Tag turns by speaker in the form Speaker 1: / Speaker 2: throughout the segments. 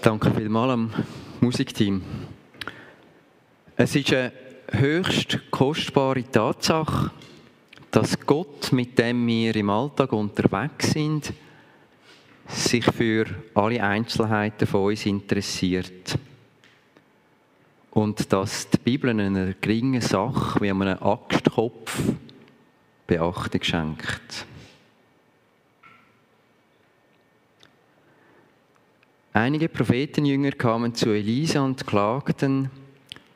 Speaker 1: Danke vielmals am Musikteam. Es ist eine höchst kostbare Tatsache, dass Gott, mit dem wir im Alltag unterwegs sind, sich für alle Einzelheiten von uns interessiert. Und dass die Bibel einer geringen Sache wie einem Axtkopf Beachtung schenkt. Einige Prophetenjünger kamen zu Elisa und klagten,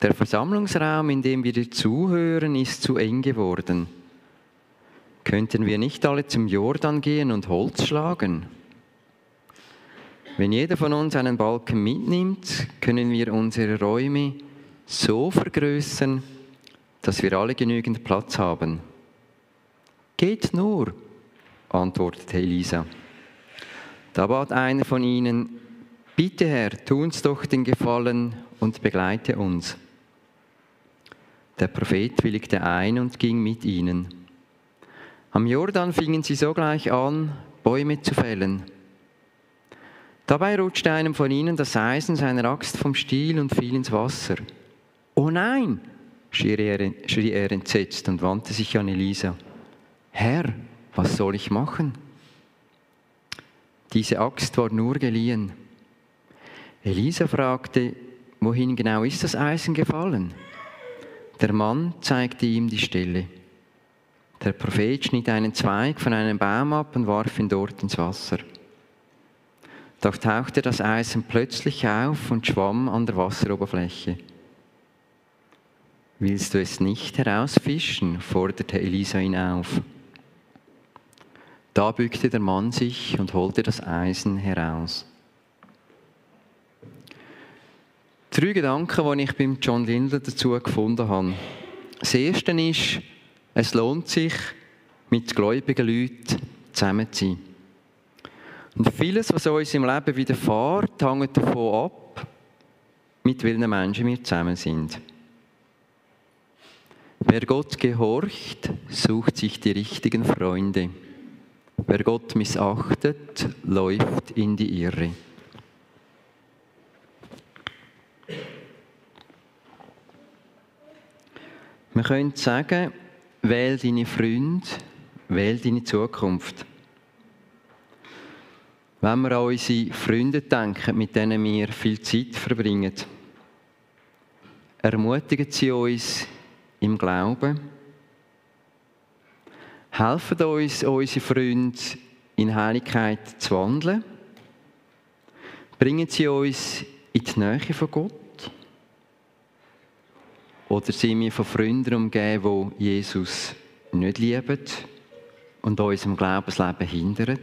Speaker 1: der Versammlungsraum, in dem wir zuhören, ist zu eng geworden. Könnten wir nicht alle zum Jordan gehen und Holz schlagen? Wenn jeder von uns einen Balken mitnimmt, können wir unsere Räume so vergrößern, dass wir alle genügend Platz haben. Geht nur, antwortete Elisa. Da bat einer von ihnen, Bitte Herr, tu uns doch den Gefallen und begleite uns. Der Prophet willigte ein und ging mit ihnen. Am Jordan fingen sie sogleich an, Bäume zu fällen. Dabei rutschte einem von ihnen das Eisen seiner Axt vom Stiel und fiel ins Wasser. Oh nein! schrie er, schrie er entsetzt und wandte sich an Elisa. Herr, was soll ich machen? Diese Axt war nur geliehen. Elisa fragte, wohin genau ist das Eisen gefallen? Der Mann zeigte ihm die Stelle. Der Prophet schnitt einen Zweig von einem Baum ab und warf ihn dort ins Wasser. Doch tauchte das Eisen plötzlich auf und schwamm an der Wasseroberfläche. Willst du es nicht herausfischen? forderte Elisa ihn auf. Da bückte der Mann sich und holte das Eisen heraus. Drei Gedanken, die ich beim John Lindler dazu gefunden habe. Das erste ist, es lohnt sich, mit gläubigen Leuten zusammen zu sein. Und vieles, was uns im Leben widerfährt, hängt davon ab, mit welchen Menschen wir zusammen sind. Wer Gott gehorcht, sucht sich die richtigen Freunde. Wer Gott missachtet, läuft in die Irre. Man könnte sagen, wähl deine Freunde, wähl deine Zukunft. Wenn wir an unsere Freunde denken, mit denen wir viel Zeit verbringen, ermutigen sie uns im Glauben, helfen uns unsere Freunde in Heiligkeit zu wandeln, bringen sie uns in die Nähe von Gott, oder sind wir von Freunden umgeben, die Jesus nicht lieben und unserem Glaubensleben hindern?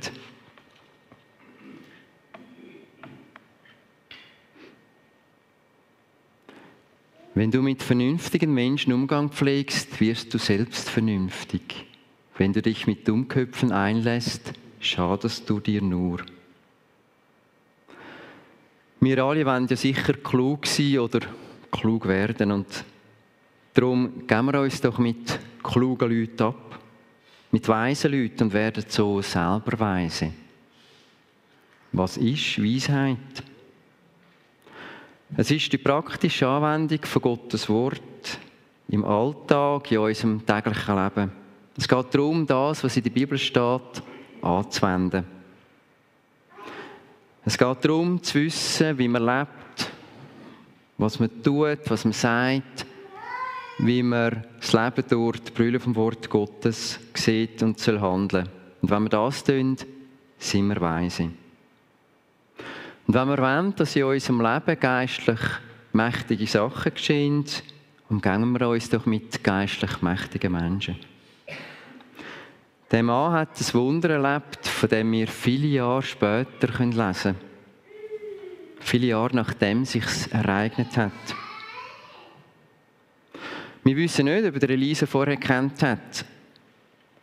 Speaker 1: Wenn du mit vernünftigen Menschen Umgang pflegst, wirst du selbst vernünftig. Wenn du dich mit Dummköpfen einlässt, schadest du dir nur. Wir alle wollen ja sicher klug sein oder klug werden und Darum geben wir uns doch mit klugen Leuten ab, mit weisen Leuten und werden so selber weise. Was ist Weisheit? Es ist die praktische Anwendung von Gottes Wort im Alltag, in unserem täglichen Leben. Es geht darum, das, was in der Bibel steht, anzuwenden. Es geht darum, zu wissen, wie man lebt, was man tut, was man sagt, wie man das Leben durch die Brille vom Wort Gottes sieht und soll handeln. Und wenn wir das tun, sind wir weise. Und wenn wir wollen, dass in unserem Leben geistlich mächtige Sachen geschehen, umgehen wir uns doch mit geistlich mächtigen Menschen. Der Mann hat ein Wunder erlebt, von dem wir viele Jahre später lesen können. Viele Jahre nachdem es sich ereignet hat. Wir wissen nicht, ob er Elisa vorher kennt hat,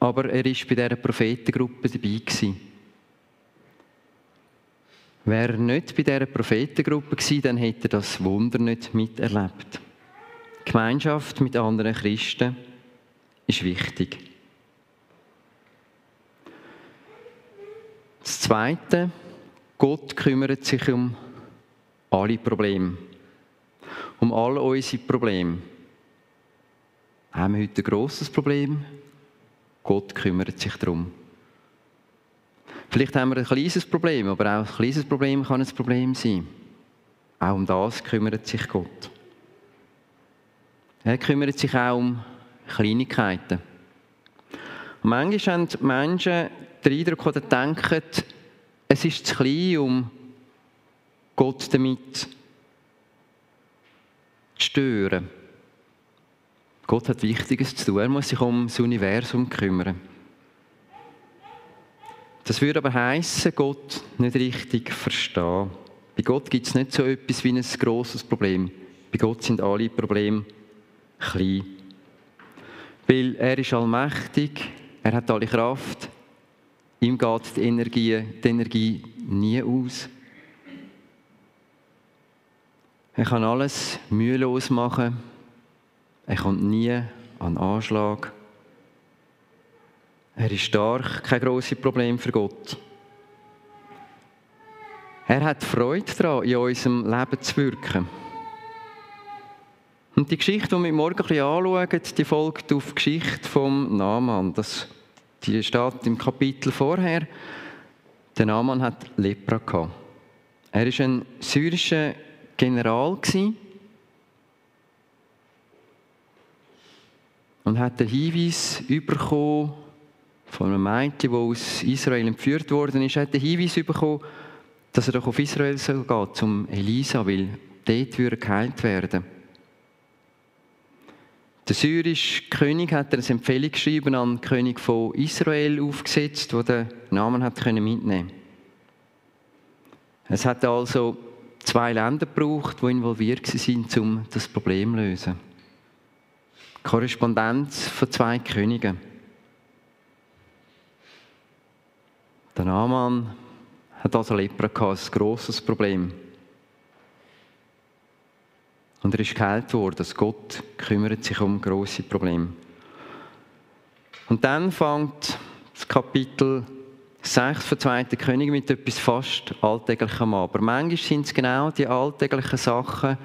Speaker 1: aber er war bei dieser Prophetengruppe dabei. Gewesen. Wäre er nicht bei dieser Prophetengruppe gewesen, dann hätte er das Wunder nicht miterlebt. Gemeinschaft mit anderen Christen ist wichtig. Das Zweite, Gott kümmert sich um alle Probleme. Um all unsere Probleme. Haben wir heute ein grosses Problem? Gott kümmert sich darum. Vielleicht haben wir ein kleines Problem, aber auch ein kleines Problem kann ein Problem sein. Auch um das kümmert sich Gott. Er kümmert sich auch um Kleinigkeiten. Und manchmal haben Menschen den Eindruck oder denken, es ist zu klein, um Gott damit zu stören. Gott hat Wichtiges zu tun. Er muss sich um das Universum kümmern. Das würde aber heißen, Gott nicht richtig verstehen. Bei Gott gibt es nicht so etwas wie ein grosses Problem. Bei Gott sind alle Probleme klein. Weil er ist allmächtig, er hat alle Kraft, ihm geht die Energie, die Energie nie aus. Er kann alles mühelos machen. Er kommt nie an Anschlag. Er ist stark, kein grosses Problem für Gott. Er hat Freude daran, in unserem Leben zu wirken. Und die Geschichte, die wir morgen ein bisschen anschauen, die folgt auf die Geschichte vom Naaman. Das, die steht im Kapitel vorher. Der Naaman hat Lepra gehabt. Er war ein syrischer General und hat den Hinweis bekommen von einem Mädchen, das aus Israel entführt worden ist, hat den Hinweis bekommen, dass er doch auf Israel soll gehen, zum Elisa, weil dort würde geheilt werden. Der syrische König hat eine Empfehlung geschrieben an den König von Israel aufgesetzt, der den Namen hat mitnehmen Es hat also zwei Länder gebraucht, die involviert sind, um das Problem zu lösen. Korrespondenz von zwei Königen. Der Naaman hat also Lepra gehabt, ein grosses Problem. Und er ist geheilt worden, dass Gott kümmert sich um große Probleme. Und dann fängt das Kapitel 6 von 2. König mit etwas fast Alltäglichem an. Aber manchmal sind es genau die alltäglichen Sachen,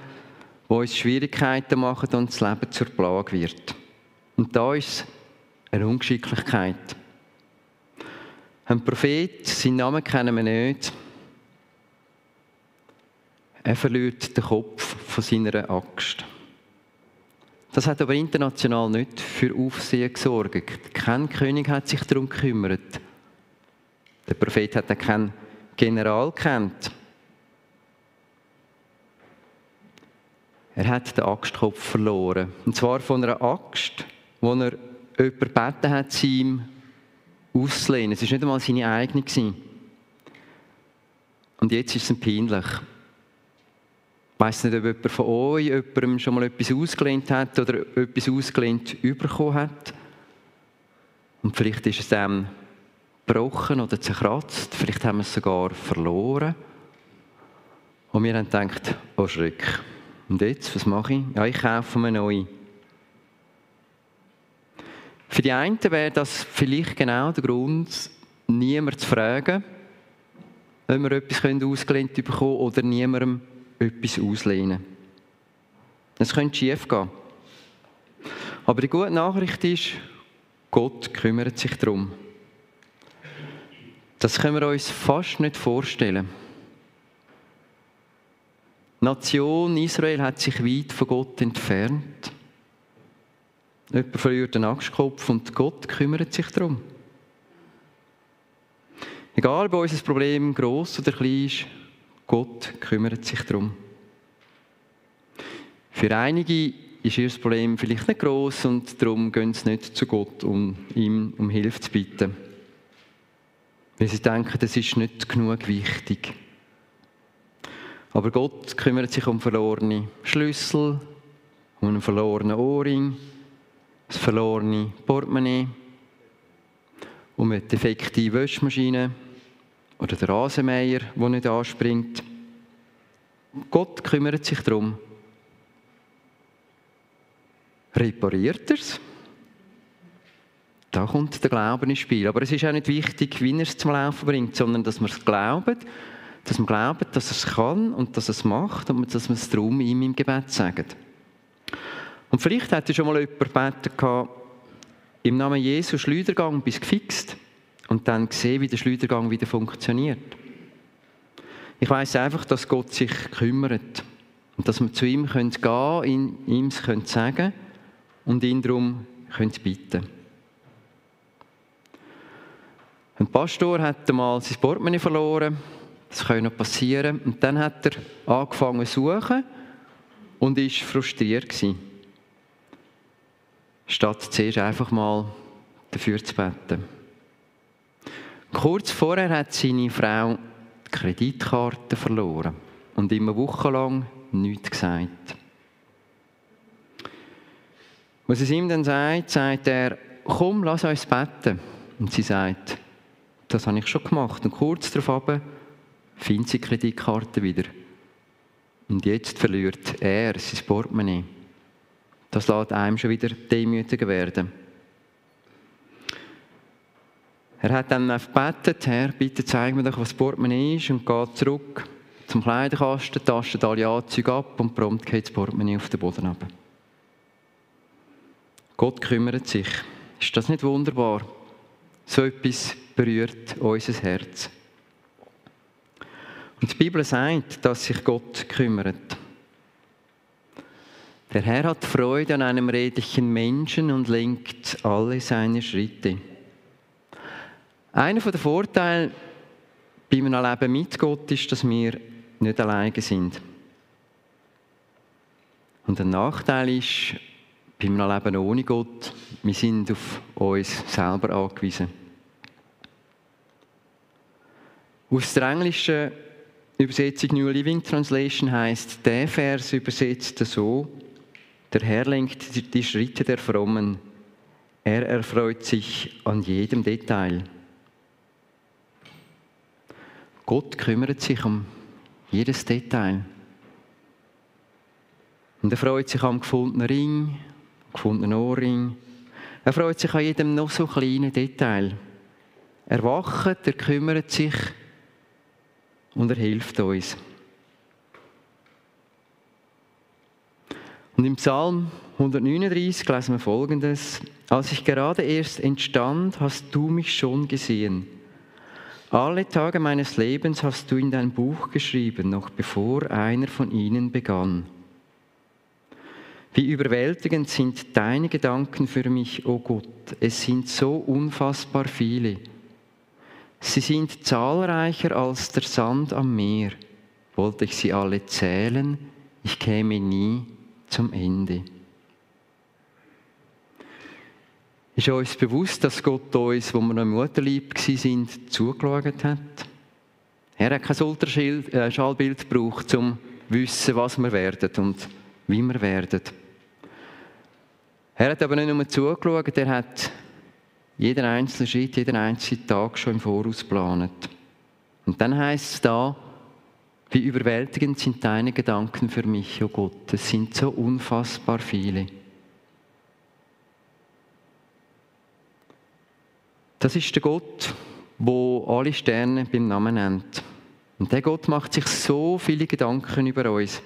Speaker 1: die uns Schwierigkeiten machen und das Leben zur Plage wird. Und da ist eine Ungeschicklichkeit. Ein Prophet, seinen Namen kennen wir nicht, er verliert den Kopf von seiner Axt. Das hat aber international nicht für Aufsehen gesorgt. Kein König hat sich darum gekümmert. Der Prophet hat keinen General kennt. Er hat den Axtkopf verloren. Und zwar von einer Axt, wo er jemanden gebeten hat, sie ihm auszulehnen. Es war nicht einmal seine eigene. Und jetzt ist es ihm peinlich. Ich weiss nicht, ob jemand von euch jemandem schon mal etwas ausgelehnt hat oder etwas ausgelehnt bekommen hat. Und vielleicht ist es dann gebrochen oder zerkratzt. Vielleicht haben wir es sogar verloren. Und wir haben gedacht, oh Schreck. Und jetzt, was mache ich? Ja, ich kaufe mir neu. Für die einen wäre das vielleicht genau der Grund, niemand zu fragen, wenn wir etwas ausgelehnt bekommen oder niemandem etwas auslehnen. Es könnte schief gehen. Aber die gute Nachricht ist, Gott kümmert sich darum. Das können wir uns fast nicht vorstellen. Die Nation Israel hat sich weit von Gott entfernt. Jemand verliert den Axtkopf und Gott kümmert sich darum. Egal, ob unser Problem groß oder klein ist, Gott kümmert sich darum. Für einige ist ihr Problem vielleicht nicht groß und darum gehen sie nicht zu Gott, um ihm um Hilfe zu bitten. Weil sie denken, das ist nicht genug wichtig. Aber Gott kümmert sich um verlorene Schlüssel, um einen verlorenen Ohrring, das verlorene Portemonnaie, um eine defekte Wäschmaschine oder den Rasenmäher, der nicht anspringt. Gott kümmert sich darum. Repariert er es? Da kommt der Glaube ins Spiel. Aber es ist auch nicht wichtig, wie er es zum Laufen bringt, sondern dass wir es glauben, Dass wir glauben, dass er es kann und dass er es macht und dass wir es darum ihm im Gebet sagen. Und vielleicht hat schon mal jemand gebeten, im Namen Jesu Schleudergang bis gefixt und dann gesehen, wie der Schleudergang wieder funktioniert. Ich weiß einfach, dass Gott sich kümmert und dass wir zu ihm gehen können, ihm es sagen und ihn darum bitten Ein Pastor hat einmal sein Portemonnaie verloren, das kann noch passieren, und dann hat er angefangen zu suchen und war frustriert gewesen. Statt zuerst einfach mal dafür zu beten. Kurz vorher hat seine Frau die Kreditkarte verloren und immer wochenlang nichts gesagt. Was es ihm dann sagt, sagt er, komm, lass uns beten. Und sie sagt, das habe ich schon gemacht. Und kurz darauf findet sie Kreditkarte wieder. Und jetzt verliert er sein Portemonnaie. Das lässt einem schon wieder demütiger werden. Er hat dann gebetet, Herr, bitte zeig mir doch, was das Portemonnaie ist und geht zurück zum Kleiderkasten, tastet alle Anzüge ab und prompt geht das Portemonnaie auf den Boden runter. Gott kümmert sich. Ist das nicht wunderbar? So etwas berührt unser Herz. Und die Bibel sagt, dass sich Gott kümmert. Der Herr hat Freude an einem redlichen Menschen und lenkt alle seine Schritte. Einer der Vorteile bei einem Leben mit Gott ist, dass wir nicht alleine sind. Und ein Nachteil ist, bei einem Leben ohne Gott, wir sind auf uns selber angewiesen. Aus der englischen Übersetzung New Living Translation heißt der Vers übersetzt so: Der Herr lenkt die Schritte der Frommen. Er erfreut sich an jedem Detail. Gott kümmert sich um jedes Detail. Und er freut sich am gefundenen Ring, gefundenen Ohrring. Er freut sich an jedem noch so kleinen Detail. Er wacht, er kümmert sich und er hilft uns. Und im Psalm 139 lesen wir folgendes: Als ich gerade erst entstand, hast du mich schon gesehen. Alle Tage meines Lebens hast du in dein Buch geschrieben, noch bevor einer von ihnen begann. Wie überwältigend sind deine Gedanken für mich, o oh Gott. Es sind so unfassbar viele. Sie sind zahlreicher als der Sand am Meer. Wollte ich sie alle zählen, ich käme nie zum Ende. Ist uns bewusst, dass Gott uns, wo wir noch im Mutterlieb sind, zugeschaut hat? Er hat kein Ultraschallbild gebraucht, um zu wissen, was wir werden und wie wir werden. Er hat aber nicht nur zugeschaut, er hat jeden einzelnen Schritt, jeden einzelnen Tag schon im Voraus geplant. Und dann heißt es da, wie überwältigend sind deine Gedanken für mich, oh Gott. Es sind so unfassbar viele. Das ist der Gott, wo alle Sterne beim Namen nennt. Und der Gott macht sich so viele Gedanken über uns.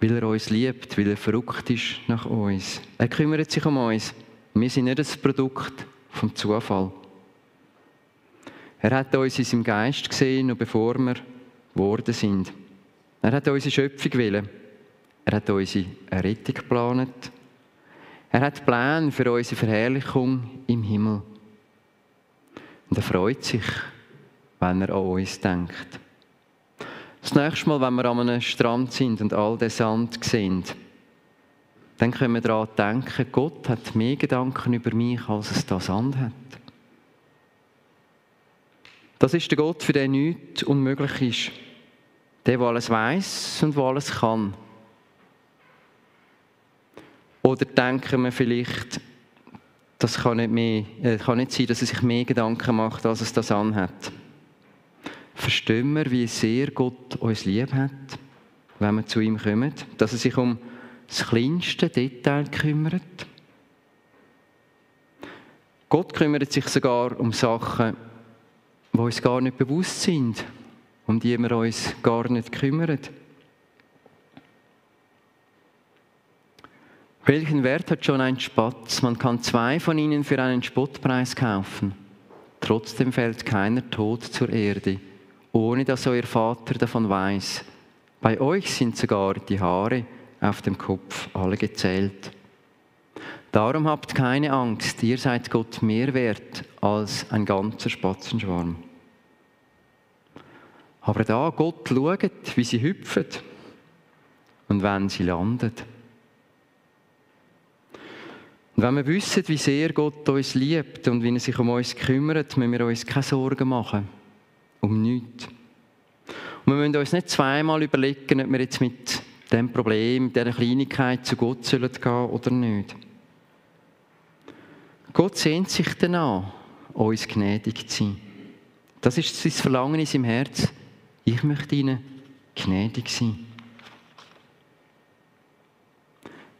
Speaker 1: Weil er uns liebt, weil er verrückt ist nach uns. Er kümmert sich um uns. Wir sind nicht das Produkt vom Zufall. Er hat uns in seinem Geist gesehen, noch bevor wir geworden sind. Er hat unsere Schöpfung willen. Er hat unsere Errettung geplant. Er hat Pläne für unsere Verherrlichung im Himmel. Und er freut sich, wenn er an uns denkt. Das nächste Mal, wenn wir an einem Strand sind und all den Sand sehen, dann können wir daran denken, Gott hat mehr Gedanken über mich, als es da Sand hat. Das ist der Gott, für den nichts unmöglich ist. Der, der alles weiß und der alles kann. Oder denken wir vielleicht, das kann nicht, mehr, äh, kann nicht sein, dass er sich mehr Gedanken macht, als es das anhat verstehen wir, wie sehr Gott uns lieb hat, wenn wir zu ihm kommen, dass er sich um das kleinste Detail kümmert. Gott kümmert sich sogar um Sachen, die uns gar nicht bewusst sind, um die wir uns gar nicht kümmern. Welchen Wert hat schon ein Spatz? Man kann zwei von ihnen für einen Spottpreis kaufen. Trotzdem fällt keiner tot zur Erde, ohne dass euer Vater davon weiß. Bei euch sind sogar die Haare auf dem Kopf alle gezählt. Darum habt keine Angst, ihr seid Gott mehr wert als ein ganzer Spatzenschwarm. Aber da Gott schaut, wie sie hüpfen und wenn sie landet. Und wenn wir wissen, wie sehr Gott uns liebt und wie er sich um uns kümmert, müssen wir uns keine Sorgen machen. Um nichts. Und wir müssen uns nicht zweimal überlegen, ob wir jetzt mit dem Problem, dieser Kleinigkeit zu Gott sollen gehen oder nicht. Gott sehnt sich danach, uns gnädig zu sein. Das ist sein Verlangen in seinem Herz. Ich möchte ihnen gnädig sein.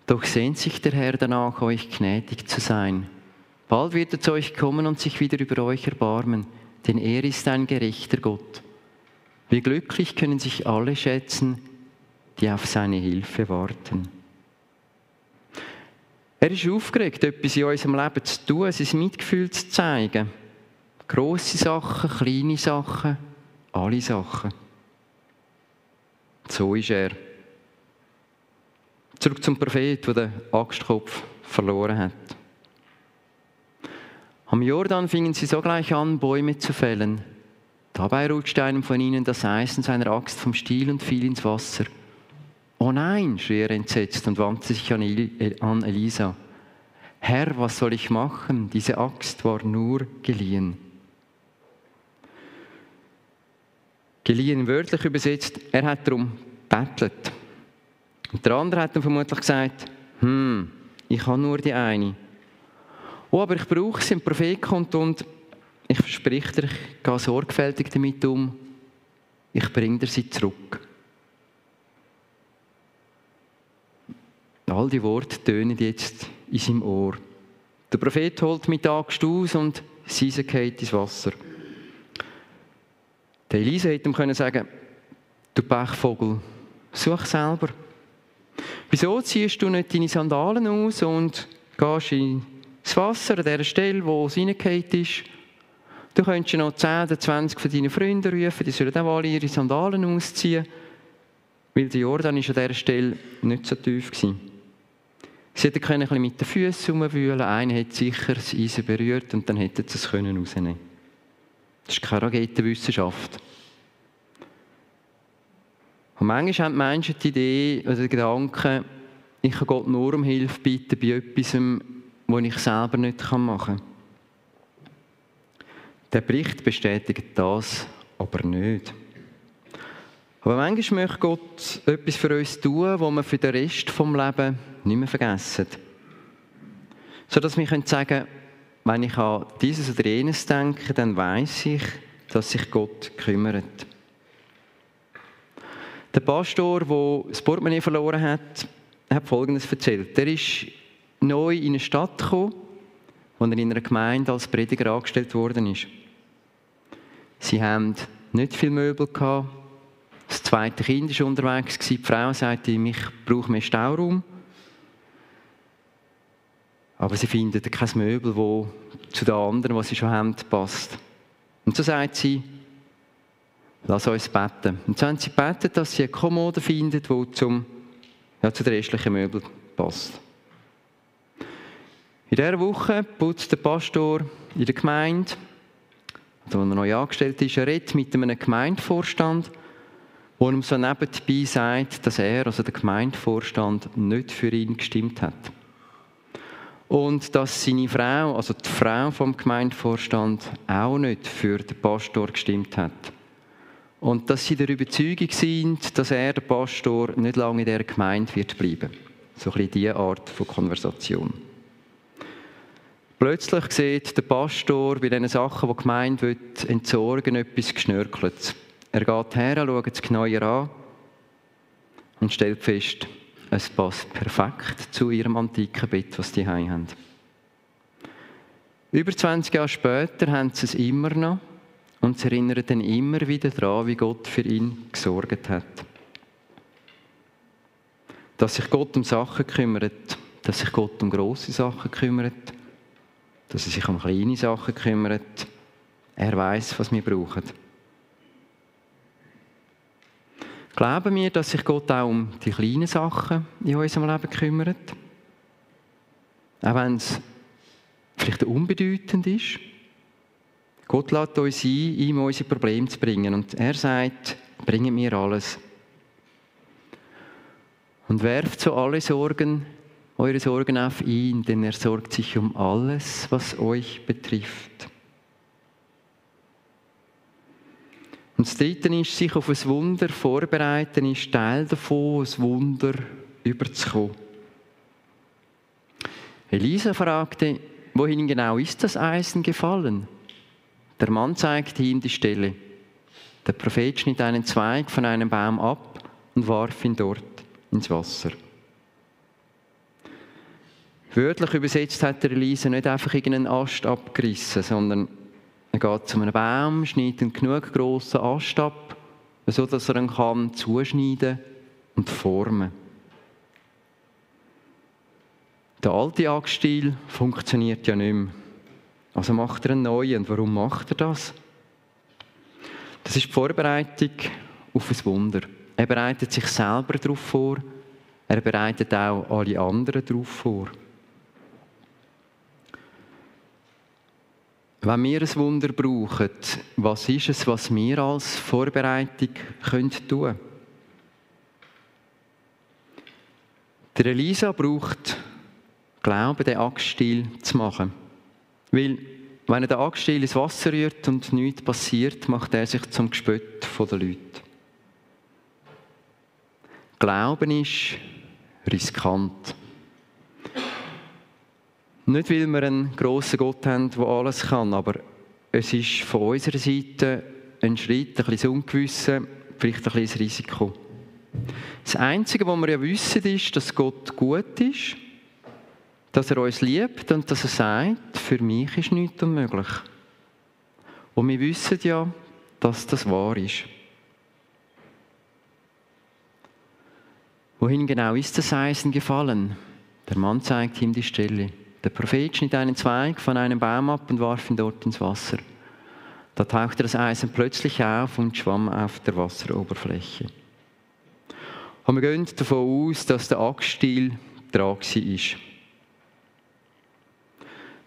Speaker 1: Doch sehnt sich der Herr danach, euch gnädig zu sein. Bald wird er zu euch kommen und sich wieder über euch erbarmen, denn er ist ein gerechter Gott. Wie glücklich können sich alle schätzen, die auf seine Hilfe warten. Er ist aufgeregt, etwas in unserem Leben zu tun, sein Mitgefühl zu zeigen. Grosse Sachen, kleine Sachen, alle Sachen. So ist er. Zurück zum Prophet, der den Axtkopf verloren hat. Am Jordan fingen sie sogleich an, Bäume zu fällen. Dabei rutschte einem von ihnen das Eisen seiner Axt vom Stiel und fiel ins Wasser. Oh nein, schrie er entsetzt und wandte sich an Elisa. Herr, was soll ich machen? Diese Axt war nur geliehen. Geliehen wörtlich übersetzt, er hat darum bettelt. Und der andere hat dann vermutlich gesagt, hm, ich habe nur die eine. Oh, aber ich brauche sie, ein Prophet kommt und ich verspreche dir, ich gehe sorgfältig damit um, ich bringe dir sie zurück. All die Worte tönen jetzt in seinem Ohr. Der Prophet holt mit Axt aus und Sise geht ins Wasser. Der Elisa hätte ihm können sagen, du Pechvogel, such selber. Wieso ziehst du nicht deine Sandalen aus und gehst ins Wasser an der Stelle, wo es reingefallen ist? Du könntest noch 10 oder 20 von deinen Freunden rufen, die sollen auch alle ihre Sandalen ausziehen, weil der Jordan ist an dieser Stelle nicht so tief war. Sie hätten ein bisschen mit den Füßen herumwühlen Einer hat sicher das Eisen berührt und dann hätten sie es rausnehmen können. Das ist keine Raketenwissenschaft. Und manchmal haben die Menschen die Idee oder den Gedanken, ich kann Gott nur um Hilfe bitten bei etwas, was ich selber nicht machen kann. Der Bericht bestätigt das aber nicht. Aber manchmal möchte Gott etwas für uns tun, was wir für den Rest des Lebens nicht mehr vergessen. Sodass wir sagen können, wenn ich an dieses oder jenes denke, dann weiß ich, dass sich Gott kümmert. Der Pastor, der das Portemonnaie verloren hat, hat Folgendes erzählt. Er ist neu in eine Stadt gekommen, wo er in einer Gemeinde als Prediger angestellt worden ist. Sie haben nicht viel Möbel gehabt. Das zweite Kind war unterwegs. Die Frau sagte ich brauche mehr Stauraum. Aber sie finden kein Möbel, das zu den anderen, was sie schon haben, passt. Und so sagt sie, Lass uns beten. Und so haben sie gebeten, dass sie eine Kommode finden, die zum, ja, zu den restlichen Möbeln passt. In dieser Woche putzt der Pastor in der Gemeinde, wo er neu angestellt ist, er redet mit einem Gemeindevorstand, der ihm so nebenbei sagt, dass er, also der Gemeindevorstand, nicht für ihn gestimmt hat. Und dass seine Frau, also die Frau vom Gemeindevorstand, auch nicht für den Pastor gestimmt hat. Und dass sie der Überzeugung sind, dass er, der Pastor, nicht lange in dieser Gemeinde wird bleiben. So ein bisschen diese Art von Konversation. Plötzlich sieht der Pastor bei diesen Sachen, die die Gemeinde entsorgen will, etwas Geschnörkeltes. Er geht her, schaut es genauer an und stellt fest, es passt perfekt zu ihrem antiken Bett, das sie haben. Über 20 Jahre später haben sie es immer noch und es erinnert ihn immer wieder daran, wie Gott für ihn gesorgt hat. Dass sich Gott um Sachen kümmert, dass sich Gott um große Sachen kümmert, dass er sich um kleine Sachen kümmert. Er weiß, was wir brauchen. Glauben wir, dass sich Gott auch um die kleinen Sachen in unserem Leben kümmert? Auch wenn es vielleicht unbedeutend ist. Gott lädt uns ein, ihm unsere Probleme zu bringen. Und er sagt, bringe mir alles. Und werft so alle Sorgen, eure Sorgen auf ihn, denn er sorgt sich um alles, was euch betrifft. Und das Dritte ist, sich auf ein Wunder vorbereiten, ist Teil davon, ein Wunder überzukommen. Elisa fragte, wohin genau ist das Eisen gefallen? Der Mann zeigte ihm die Stelle. Der Prophet schnitt einen Zweig von einem Baum ab und warf ihn dort ins Wasser. Wörtlich übersetzt hat der Elisa nicht einfach irgendeinen Ast abgerissen, sondern er geht zu einem Baum, schneidet einen genug grossen Ast ab, sodass er ihn kann zuschneiden und formen Der alte Axtstil funktioniert ja nicht mehr. Also macht er einen neuen. Und warum macht er das? Das ist die Vorbereitung auf ein Wunder. Er bereitet sich selber darauf vor. Er bereitet auch alle anderen darauf vor. Wenn wir ein Wunder brauchen, was ist es, was wir als Vorbereitung tun können? Der Elisa braucht Glauben, den Axtstiel zu machen. Weil, wenn er den Axtstiel ins Wasser rührt und nichts passiert, macht er sich zum Gespött der Leute. Glauben ist riskant. Nicht, weil wir einen grossen Gott haben, der alles kann, aber es ist von unserer Seite ein Schritt, ein bisschen Ungewissen, vielleicht ein bisschen Risiko. Das Einzige, was wir ja wissen, ist, dass Gott gut ist, dass er uns liebt und dass er sagt, für mich ist nichts unmöglich. Und wir wissen ja, dass das wahr ist. Wohin genau ist das Eisen gefallen? Der Mann zeigt ihm die Stelle. Der Prophet schnitt einen Zweig von einem Baum ab und warf ihn dort ins Wasser. Da tauchte das Eisen plötzlich auf und schwamm auf der Wasseroberfläche. Und wir gehen davon aus, dass der Axtstiel dran war.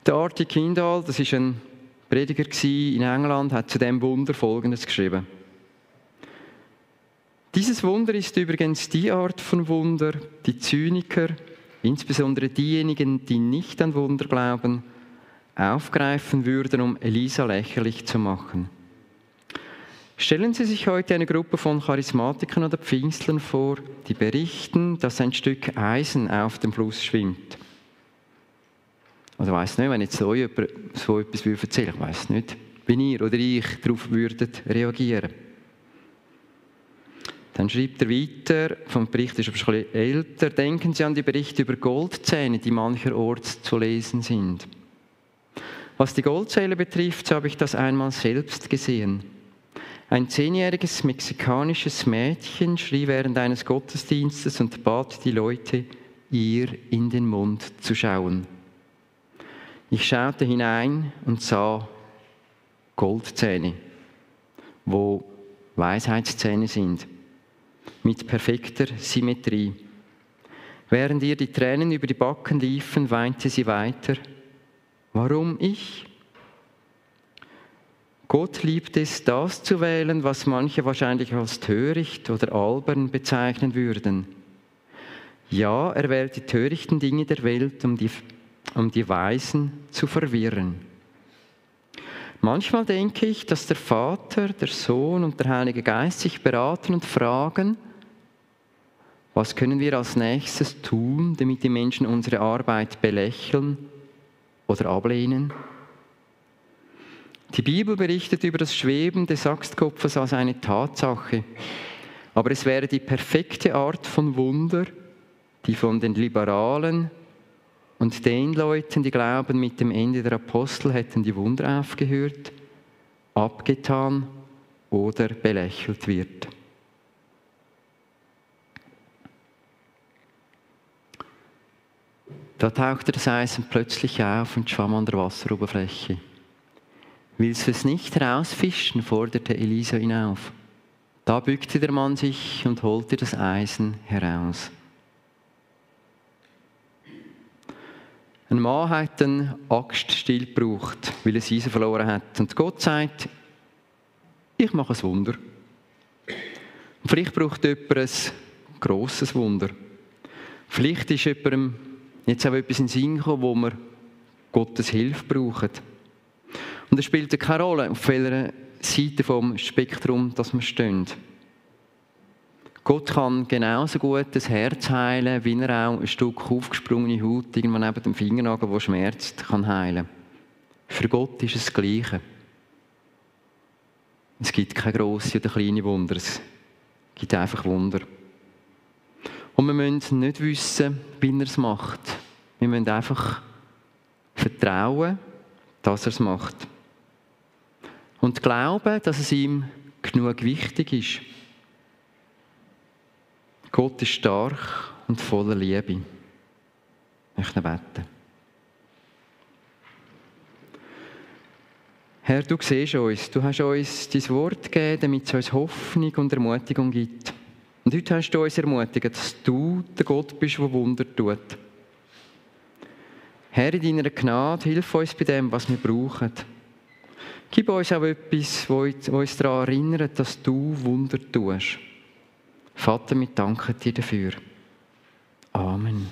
Speaker 1: Der Artie Kindall, das war ein Prediger in England, hat zu dem Wunder Folgendes geschrieben. Dieses Wunder ist übrigens die Art von Wunder, die Zyniker insbesondere diejenigen, die nicht an Wunder glauben, aufgreifen würden, um Elisa lächerlich zu machen. Stellen Sie sich heute eine Gruppe von Charismatikern oder Pfingstlern vor, die berichten, dass ein Stück Eisen auf dem Fluss schwimmt. Also ich weiß nicht, wenn jetzt so jemand so etwas erzählen ich weiß nicht, wie ihr oder ich darauf würdet reagieren dann schreibt er weiter, vom Bericht ist aber schon ein bisschen älter, denken Sie an die Berichte über Goldzähne, die mancherorts zu lesen sind. Was die Goldzähne betrifft, so habe ich das einmal selbst gesehen. Ein zehnjähriges mexikanisches Mädchen schrie während eines Gottesdienstes und bat die Leute, ihr in den Mund zu schauen. Ich schaute hinein und sah Goldzähne, wo Weisheitszähne sind mit perfekter Symmetrie. Während ihr die Tränen über die Backen liefen, weinte sie weiter. Warum ich? Gott liebt es, das zu wählen, was manche wahrscheinlich als töricht oder albern bezeichnen würden. Ja, er wählt die törichten Dinge der Welt, um die, um die Weisen zu verwirren. Manchmal denke ich, dass der Vater, der Sohn und der Heilige Geist sich beraten und fragen, was können wir als nächstes tun, damit die Menschen unsere Arbeit belächeln oder ablehnen? Die Bibel berichtet über das Schweben des Axtkopfes als eine Tatsache, aber es wäre die perfekte Art von Wunder, die von den Liberalen und den Leuten, die glauben, mit dem Ende der Apostel hätten die Wunder aufgehört, abgetan oder belächelt wird. Da tauchte das Eisen plötzlich auf und schwamm an der Wasseroberfläche. Willst du es nicht herausfischen? forderte Elisa ihn auf. Da bückte der Mann sich und holte das Eisen heraus. Ein Mann hat einen Axtstiel gebraucht, weil er Eisen verloren hat. Und Gott sagt, ich mache ein Wunder. Und vielleicht braucht jemand ein grosses Wunder. Vielleicht ist jemandem jetzt auch etwas in den Sinn gekommen, wo wir Gottes Hilfe brauchen. Und es spielt keine Rolle, auf welcher Seite vom Spektrum dass wir stehen. Gott kann genauso gut das Herz heilen, wie er auch ein Stück aufgesprungene Haut irgendwann neben dem Fingernagel, wo schmerzt, kann heilen. Für Gott ist es das Gleiche. Es gibt keine grossen oder kleinen Wunder. Es gibt einfach Wunder. Und wir müssen nicht wissen, wie er es macht. Wir müssen einfach vertrauen, dass er es macht. Und glauben, dass es ihm genug wichtig ist. Gott ist stark und voller Liebe. Ich möchte beten. Herr, du siehst uns, du hast uns dein Wort gegeben, damit es uns Hoffnung und Ermutigung gibt. Und heute hast du uns ermutigt, dass du der Gott bist, der Wunder tut. Herr, in deiner Gnade, hilf uns bei dem, was wir brauchen. Gib uns auch etwas, was uns daran erinnert, dass du Wunder tust. Vater, wir danken dir dafür. Amen.